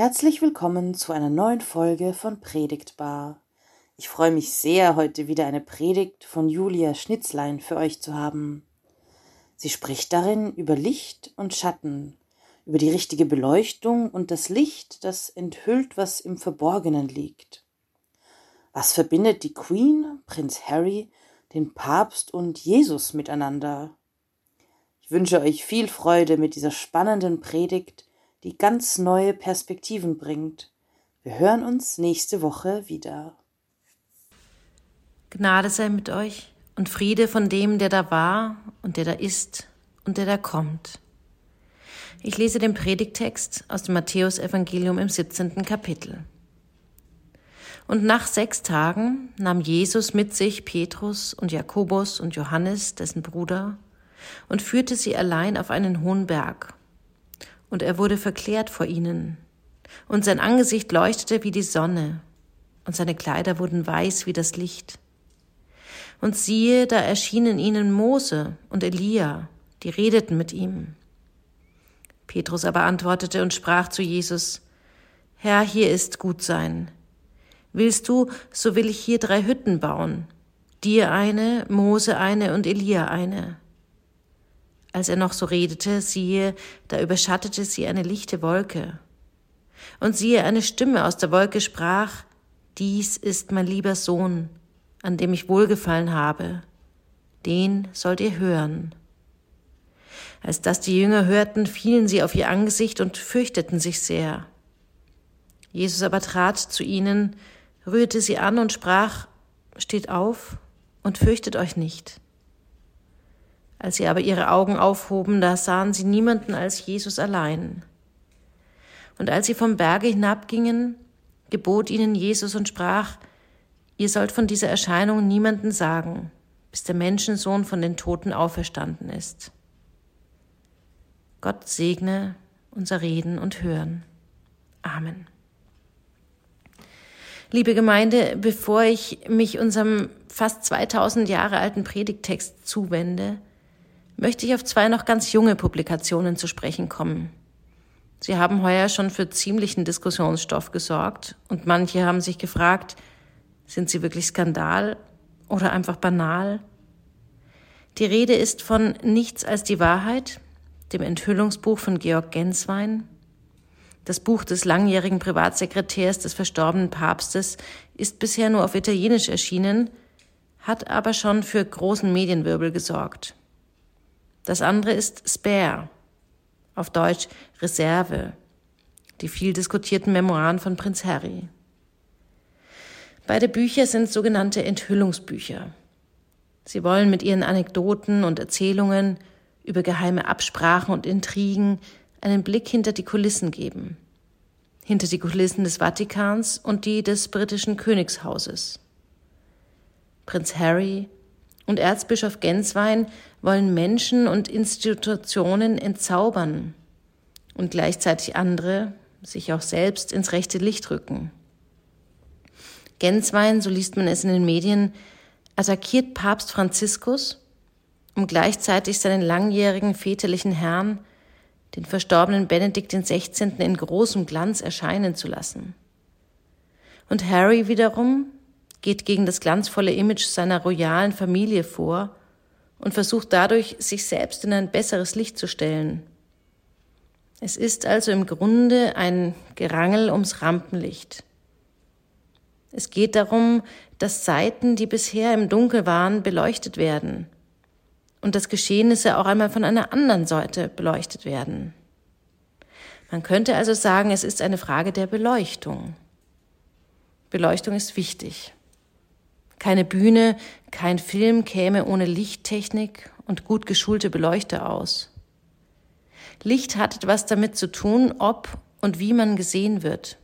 Herzlich willkommen zu einer neuen Folge von Predigtbar. Ich freue mich sehr, heute wieder eine Predigt von Julia Schnitzlein für euch zu haben. Sie spricht darin über Licht und Schatten, über die richtige Beleuchtung und das Licht, das enthüllt, was im Verborgenen liegt. Was verbindet die Queen, Prinz Harry, den Papst und Jesus miteinander? Ich wünsche euch viel Freude mit dieser spannenden Predigt, die ganz neue Perspektiven bringt. Wir hören uns nächste Woche wieder. Gnade sei mit euch und Friede von dem, der da war und der da ist und der da kommt. Ich lese den Predigtext aus dem Matthäusevangelium im 17. Kapitel. Und nach sechs Tagen nahm Jesus mit sich Petrus und Jakobus und Johannes, dessen Bruder, und führte sie allein auf einen hohen Berg und er wurde verklärt vor ihnen, und sein Angesicht leuchtete wie die Sonne, und seine Kleider wurden weiß wie das Licht. Und siehe, da erschienen ihnen Mose und Elia, die redeten mit ihm. Petrus aber antwortete und sprach zu Jesus, Herr, hier ist gut sein. Willst du, so will ich hier drei Hütten bauen, dir eine, Mose eine und Elia eine. Als er noch so redete, siehe, da überschattete sie eine lichte Wolke. Und siehe, eine Stimme aus der Wolke sprach, Dies ist mein lieber Sohn, an dem ich wohlgefallen habe. Den sollt ihr hören. Als das die Jünger hörten, fielen sie auf ihr Angesicht und fürchteten sich sehr. Jesus aber trat zu ihnen, rührte sie an und sprach, Steht auf und fürchtet euch nicht. Als sie aber ihre Augen aufhoben, da sahen sie niemanden als Jesus allein. Und als sie vom Berge hinabgingen, gebot ihnen Jesus und sprach, ihr sollt von dieser Erscheinung niemanden sagen, bis der Menschensohn von den Toten auferstanden ist. Gott segne unser Reden und Hören. Amen. Liebe Gemeinde, bevor ich mich unserem fast 2000 Jahre alten Predigtext zuwende, möchte ich auf zwei noch ganz junge Publikationen zu sprechen kommen. Sie haben heuer schon für ziemlichen Diskussionsstoff gesorgt und manche haben sich gefragt, sind sie wirklich Skandal oder einfach banal? Die Rede ist von Nichts als die Wahrheit, dem Enthüllungsbuch von Georg Genswein. Das Buch des langjährigen Privatsekretärs des verstorbenen Papstes ist bisher nur auf Italienisch erschienen, hat aber schon für großen Medienwirbel gesorgt. Das andere ist Spare, auf Deutsch Reserve, die viel diskutierten Memoiren von Prinz Harry. Beide Bücher sind sogenannte Enthüllungsbücher. Sie wollen mit ihren Anekdoten und Erzählungen über geheime Absprachen und Intrigen einen Blick hinter die Kulissen geben. Hinter die Kulissen des Vatikans und die des britischen Königshauses. Prinz Harry und Erzbischof Genswein wollen Menschen und Institutionen entzaubern und gleichzeitig andere, sich auch selbst ins rechte Licht rücken. Genswein, so liest man es in den Medien, attackiert Papst Franziskus, um gleichzeitig seinen langjährigen väterlichen Herrn, den verstorbenen Benedikt XVI., in großem Glanz erscheinen zu lassen. Und Harry wiederum geht gegen das glanzvolle Image seiner royalen Familie vor und versucht dadurch, sich selbst in ein besseres Licht zu stellen. Es ist also im Grunde ein Gerangel ums Rampenlicht. Es geht darum, dass Seiten, die bisher im Dunkel waren, beleuchtet werden und dass Geschehnisse auch einmal von einer anderen Seite beleuchtet werden. Man könnte also sagen, es ist eine Frage der Beleuchtung. Beleuchtung ist wichtig. Keine Bühne, kein Film käme ohne Lichttechnik und gut geschulte Beleuchter aus. Licht hat etwas damit zu tun, ob und wie man gesehen wird.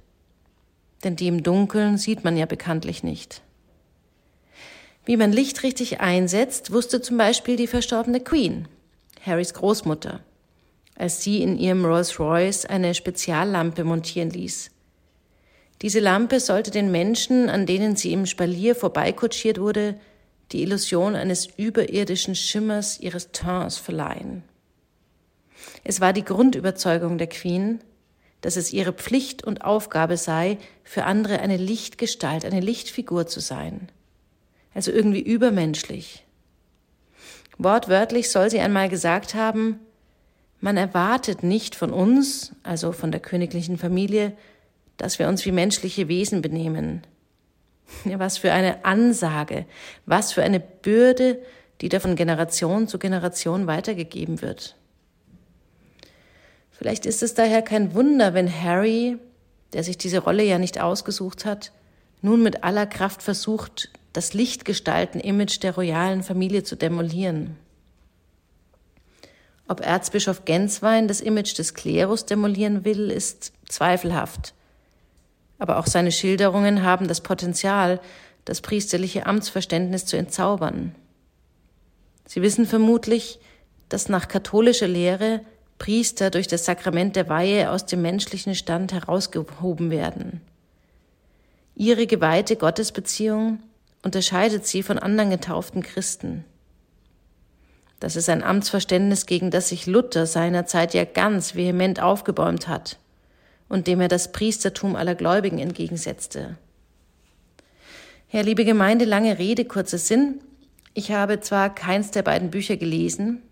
Denn die im Dunkeln sieht man ja bekanntlich nicht. Wie man Licht richtig einsetzt, wusste zum Beispiel die verstorbene Queen, Harrys Großmutter, als sie in ihrem Rolls Royce eine Speziallampe montieren ließ. Diese Lampe sollte den Menschen, an denen sie im Spalier vorbeikutschiert wurde, die Illusion eines überirdischen Schimmers ihres Tons verleihen. Es war die Grundüberzeugung der Queen, dass es ihre Pflicht und Aufgabe sei, für andere eine Lichtgestalt, eine Lichtfigur zu sein. Also irgendwie übermenschlich. Wortwörtlich soll sie einmal gesagt haben, man erwartet nicht von uns, also von der königlichen Familie, dass wir uns wie menschliche Wesen benehmen. Ja, was für eine Ansage, was für eine Bürde, die da von Generation zu Generation weitergegeben wird. Vielleicht ist es daher kein Wunder, wenn Harry, der sich diese Rolle ja nicht ausgesucht hat, nun mit aller Kraft versucht, das Lichtgestalten-Image der royalen Familie zu demolieren. Ob Erzbischof Genswein das Image des Klerus demolieren will, ist zweifelhaft. Aber auch seine Schilderungen haben das Potenzial, das priesterliche Amtsverständnis zu entzaubern. Sie wissen vermutlich, dass nach katholischer Lehre Priester durch das Sakrament der Weihe aus dem menschlichen Stand herausgehoben werden. Ihre geweihte Gottesbeziehung unterscheidet sie von anderen getauften Christen. Das ist ein Amtsverständnis, gegen das sich Luther seinerzeit ja ganz vehement aufgebäumt hat und dem er das Priestertum aller Gläubigen entgegensetzte. Herr, liebe Gemeinde, lange Rede, kurzer Sinn. Ich habe zwar keins der beiden Bücher gelesen,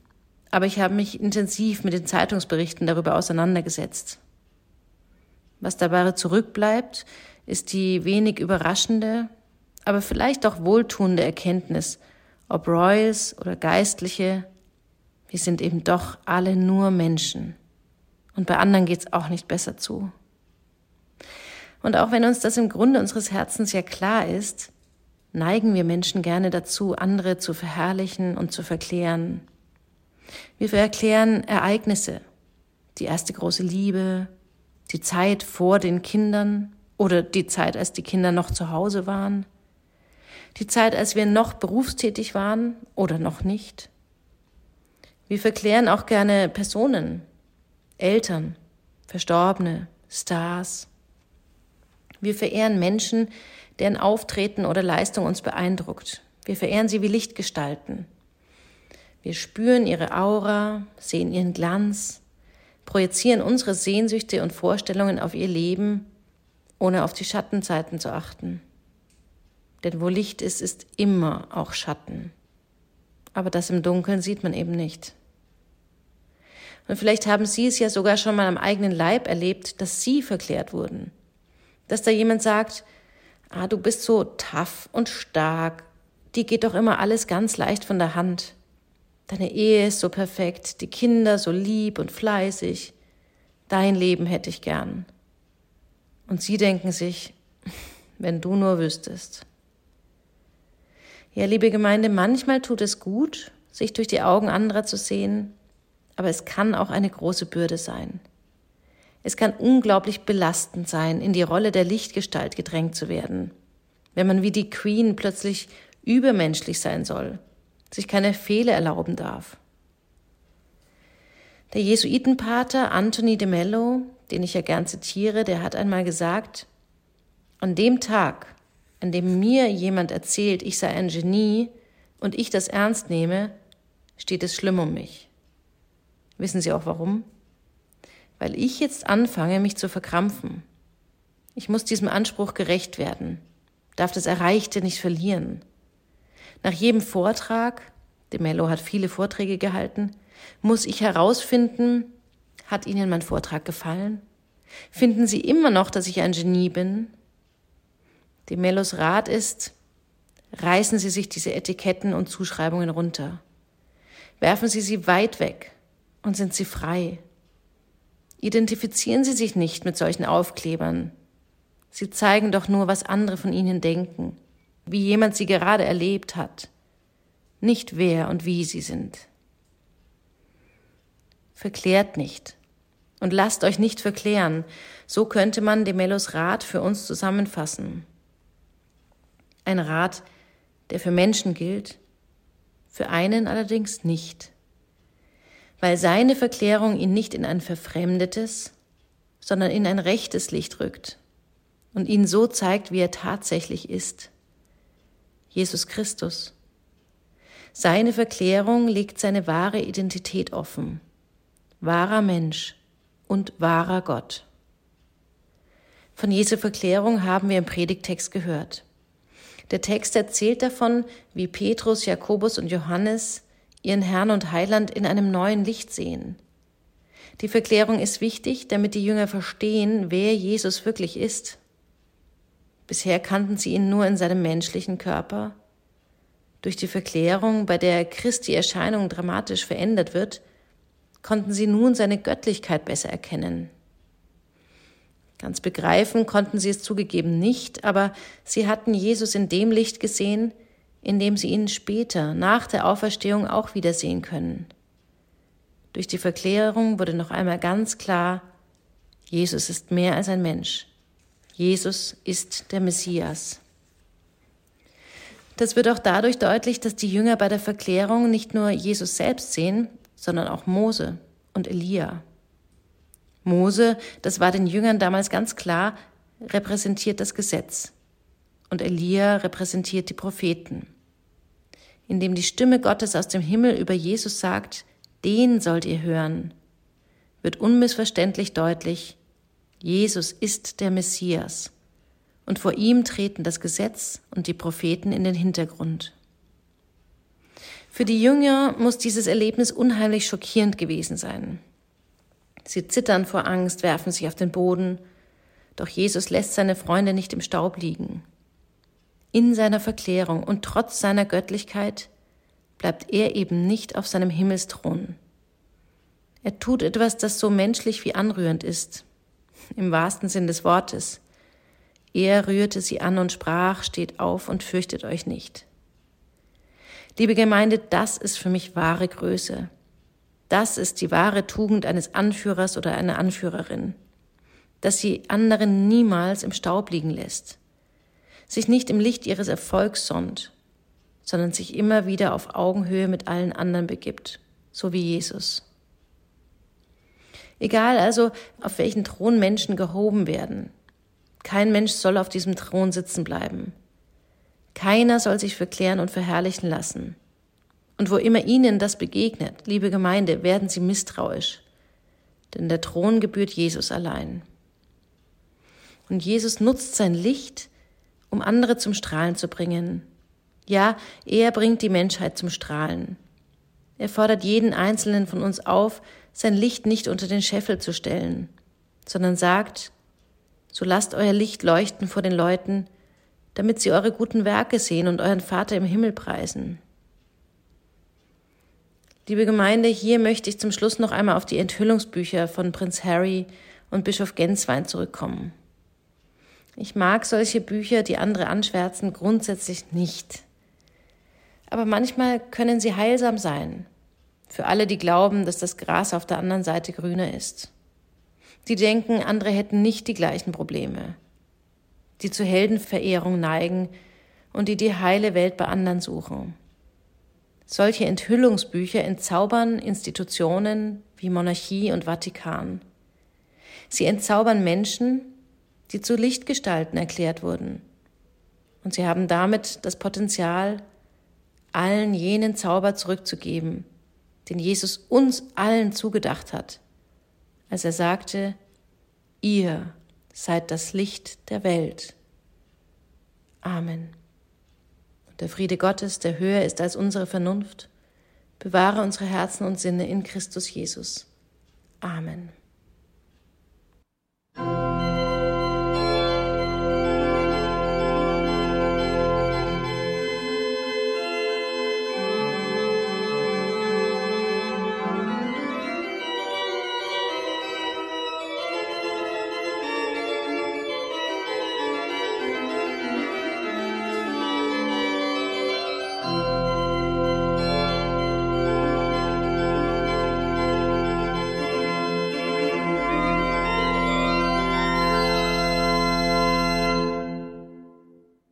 aber ich habe mich intensiv mit den Zeitungsberichten darüber auseinandergesetzt. Was dabei zurückbleibt, ist die wenig überraschende, aber vielleicht auch wohltuende Erkenntnis, ob Royals oder Geistliche, wir sind eben doch alle nur Menschen. Und bei anderen geht's auch nicht besser zu. Und auch wenn uns das im Grunde unseres Herzens ja klar ist, neigen wir Menschen gerne dazu, andere zu verherrlichen und zu verklären. Wir verklären Ereignisse, die erste große Liebe, die Zeit vor den Kindern oder die Zeit, als die Kinder noch zu Hause waren, die Zeit, als wir noch berufstätig waren oder noch nicht. Wir verklären auch gerne Personen, Eltern, Verstorbene, Stars. Wir verehren Menschen, deren Auftreten oder Leistung uns beeindruckt. Wir verehren sie wie Lichtgestalten. Wir spüren ihre Aura, sehen ihren Glanz, projizieren unsere Sehnsüchte und Vorstellungen auf ihr Leben, ohne auf die Schattenzeiten zu achten. Denn wo Licht ist, ist immer auch Schatten. Aber das im Dunkeln sieht man eben nicht. Und vielleicht haben Sie es ja sogar schon mal am eigenen Leib erlebt, dass Sie verklärt wurden. Dass da jemand sagt, ah, du bist so tough und stark, die geht doch immer alles ganz leicht von der Hand. Deine Ehe ist so perfekt, die Kinder so lieb und fleißig. Dein Leben hätte ich gern. Und Sie denken sich, wenn du nur wüsstest. Ja, liebe Gemeinde, manchmal tut es gut, sich durch die Augen anderer zu sehen, aber es kann auch eine große Bürde sein. Es kann unglaublich belastend sein, in die Rolle der Lichtgestalt gedrängt zu werden, wenn man wie die Queen plötzlich übermenschlich sein soll, sich keine Fehler erlauben darf. Der Jesuitenpater Anthony de Mello, den ich ja gern zitiere, der hat einmal gesagt, an dem Tag, an dem mir jemand erzählt, ich sei ein Genie und ich das ernst nehme, steht es schlimm um mich. Wissen Sie auch warum? Weil ich jetzt anfange, mich zu verkrampfen. Ich muss diesem Anspruch gerecht werden, darf das Erreichte nicht verlieren. Nach jedem Vortrag, de Mello hat viele Vorträge gehalten, muss ich herausfinden, hat Ihnen mein Vortrag gefallen? Finden Sie immer noch, dass ich ein Genie bin? De Mellos Rat ist, reißen Sie sich diese Etiketten und Zuschreibungen runter. Werfen Sie sie weit weg und sind Sie frei. Identifizieren Sie sich nicht mit solchen Aufklebern. Sie zeigen doch nur, was andere von Ihnen denken, wie jemand Sie gerade erlebt hat, nicht wer und wie Sie sind. Verklärt nicht und lasst euch nicht verklären. So könnte man Demelos Rat für uns zusammenfassen. Ein Rat, der für Menschen gilt, für einen allerdings nicht weil seine Verklärung ihn nicht in ein verfremdetes, sondern in ein rechtes Licht rückt und ihn so zeigt, wie er tatsächlich ist. Jesus Christus. Seine Verklärung legt seine wahre Identität offen. Wahrer Mensch und wahrer Gott. Von Jesu Verklärung haben wir im Predigtext gehört. Der Text erzählt davon, wie Petrus, Jakobus und Johannes ihren Herrn und Heiland in einem neuen Licht sehen. Die Verklärung ist wichtig, damit die Jünger verstehen, wer Jesus wirklich ist. Bisher kannten sie ihn nur in seinem menschlichen Körper. Durch die Verklärung, bei der Christi Erscheinung dramatisch verändert wird, konnten sie nun seine Göttlichkeit besser erkennen. Ganz begreifen konnten sie es zugegeben nicht, aber sie hatten Jesus in dem Licht gesehen, in dem sie ihn später, nach der Auferstehung, auch wiedersehen können. Durch die Verklärung wurde noch einmal ganz klar, Jesus ist mehr als ein Mensch. Jesus ist der Messias. Das wird auch dadurch deutlich, dass die Jünger bei der Verklärung nicht nur Jesus selbst sehen, sondern auch Mose und Elia. Mose, das war den Jüngern damals ganz klar, repräsentiert das Gesetz und Elia repräsentiert die Propheten. Indem die Stimme Gottes aus dem Himmel über Jesus sagt, den sollt ihr hören, wird unmissverständlich deutlich, Jesus ist der Messias und vor ihm treten das Gesetz und die Propheten in den Hintergrund. Für die Jünger muss dieses Erlebnis unheimlich schockierend gewesen sein. Sie zittern vor Angst, werfen sich auf den Boden, doch Jesus lässt seine Freunde nicht im Staub liegen. In seiner Verklärung und trotz seiner Göttlichkeit bleibt er eben nicht auf seinem Himmelsthron. Er tut etwas, das so menschlich wie anrührend ist, im wahrsten Sinn des Wortes. Er rührte sie an und sprach, steht auf und fürchtet euch nicht. Liebe Gemeinde, das ist für mich wahre Größe. Das ist die wahre Tugend eines Anführers oder einer Anführerin, dass sie anderen niemals im Staub liegen lässt, sich nicht im Licht ihres Erfolgs sonnt, sondern sich immer wieder auf Augenhöhe mit allen anderen begibt, so wie Jesus. Egal also, auf welchen Thron Menschen gehoben werden, kein Mensch soll auf diesem Thron sitzen bleiben. Keiner soll sich verklären und verherrlichen lassen. Und wo immer ihnen das begegnet, liebe Gemeinde, werden sie misstrauisch. Denn der Thron gebührt Jesus allein. Und Jesus nutzt sein Licht, um andere zum Strahlen zu bringen. Ja, er bringt die Menschheit zum Strahlen. Er fordert jeden einzelnen von uns auf, sein Licht nicht unter den Scheffel zu stellen, sondern sagt, so lasst euer Licht leuchten vor den Leuten, damit sie eure guten Werke sehen und euren Vater im Himmel preisen. Liebe Gemeinde, hier möchte ich zum Schluss noch einmal auf die Enthüllungsbücher von Prinz Harry und Bischof Genswein zurückkommen. Ich mag solche Bücher, die andere anschwärzen, grundsätzlich nicht. Aber manchmal können sie heilsam sein. Für alle, die glauben, dass das Gras auf der anderen Seite grüner ist. Die denken, andere hätten nicht die gleichen Probleme die zu Heldenverehrung neigen und die die heile Welt bei anderen suchen. Solche Enthüllungsbücher entzaubern Institutionen wie Monarchie und Vatikan. Sie entzaubern Menschen, die zu Lichtgestalten erklärt wurden. Und sie haben damit das Potenzial, allen jenen Zauber zurückzugeben, den Jesus uns allen zugedacht hat, als er sagte, ihr seid das Licht der Welt. Amen. Und der Friede Gottes, der höher ist als unsere Vernunft, bewahre unsere Herzen und Sinne in Christus Jesus. Amen.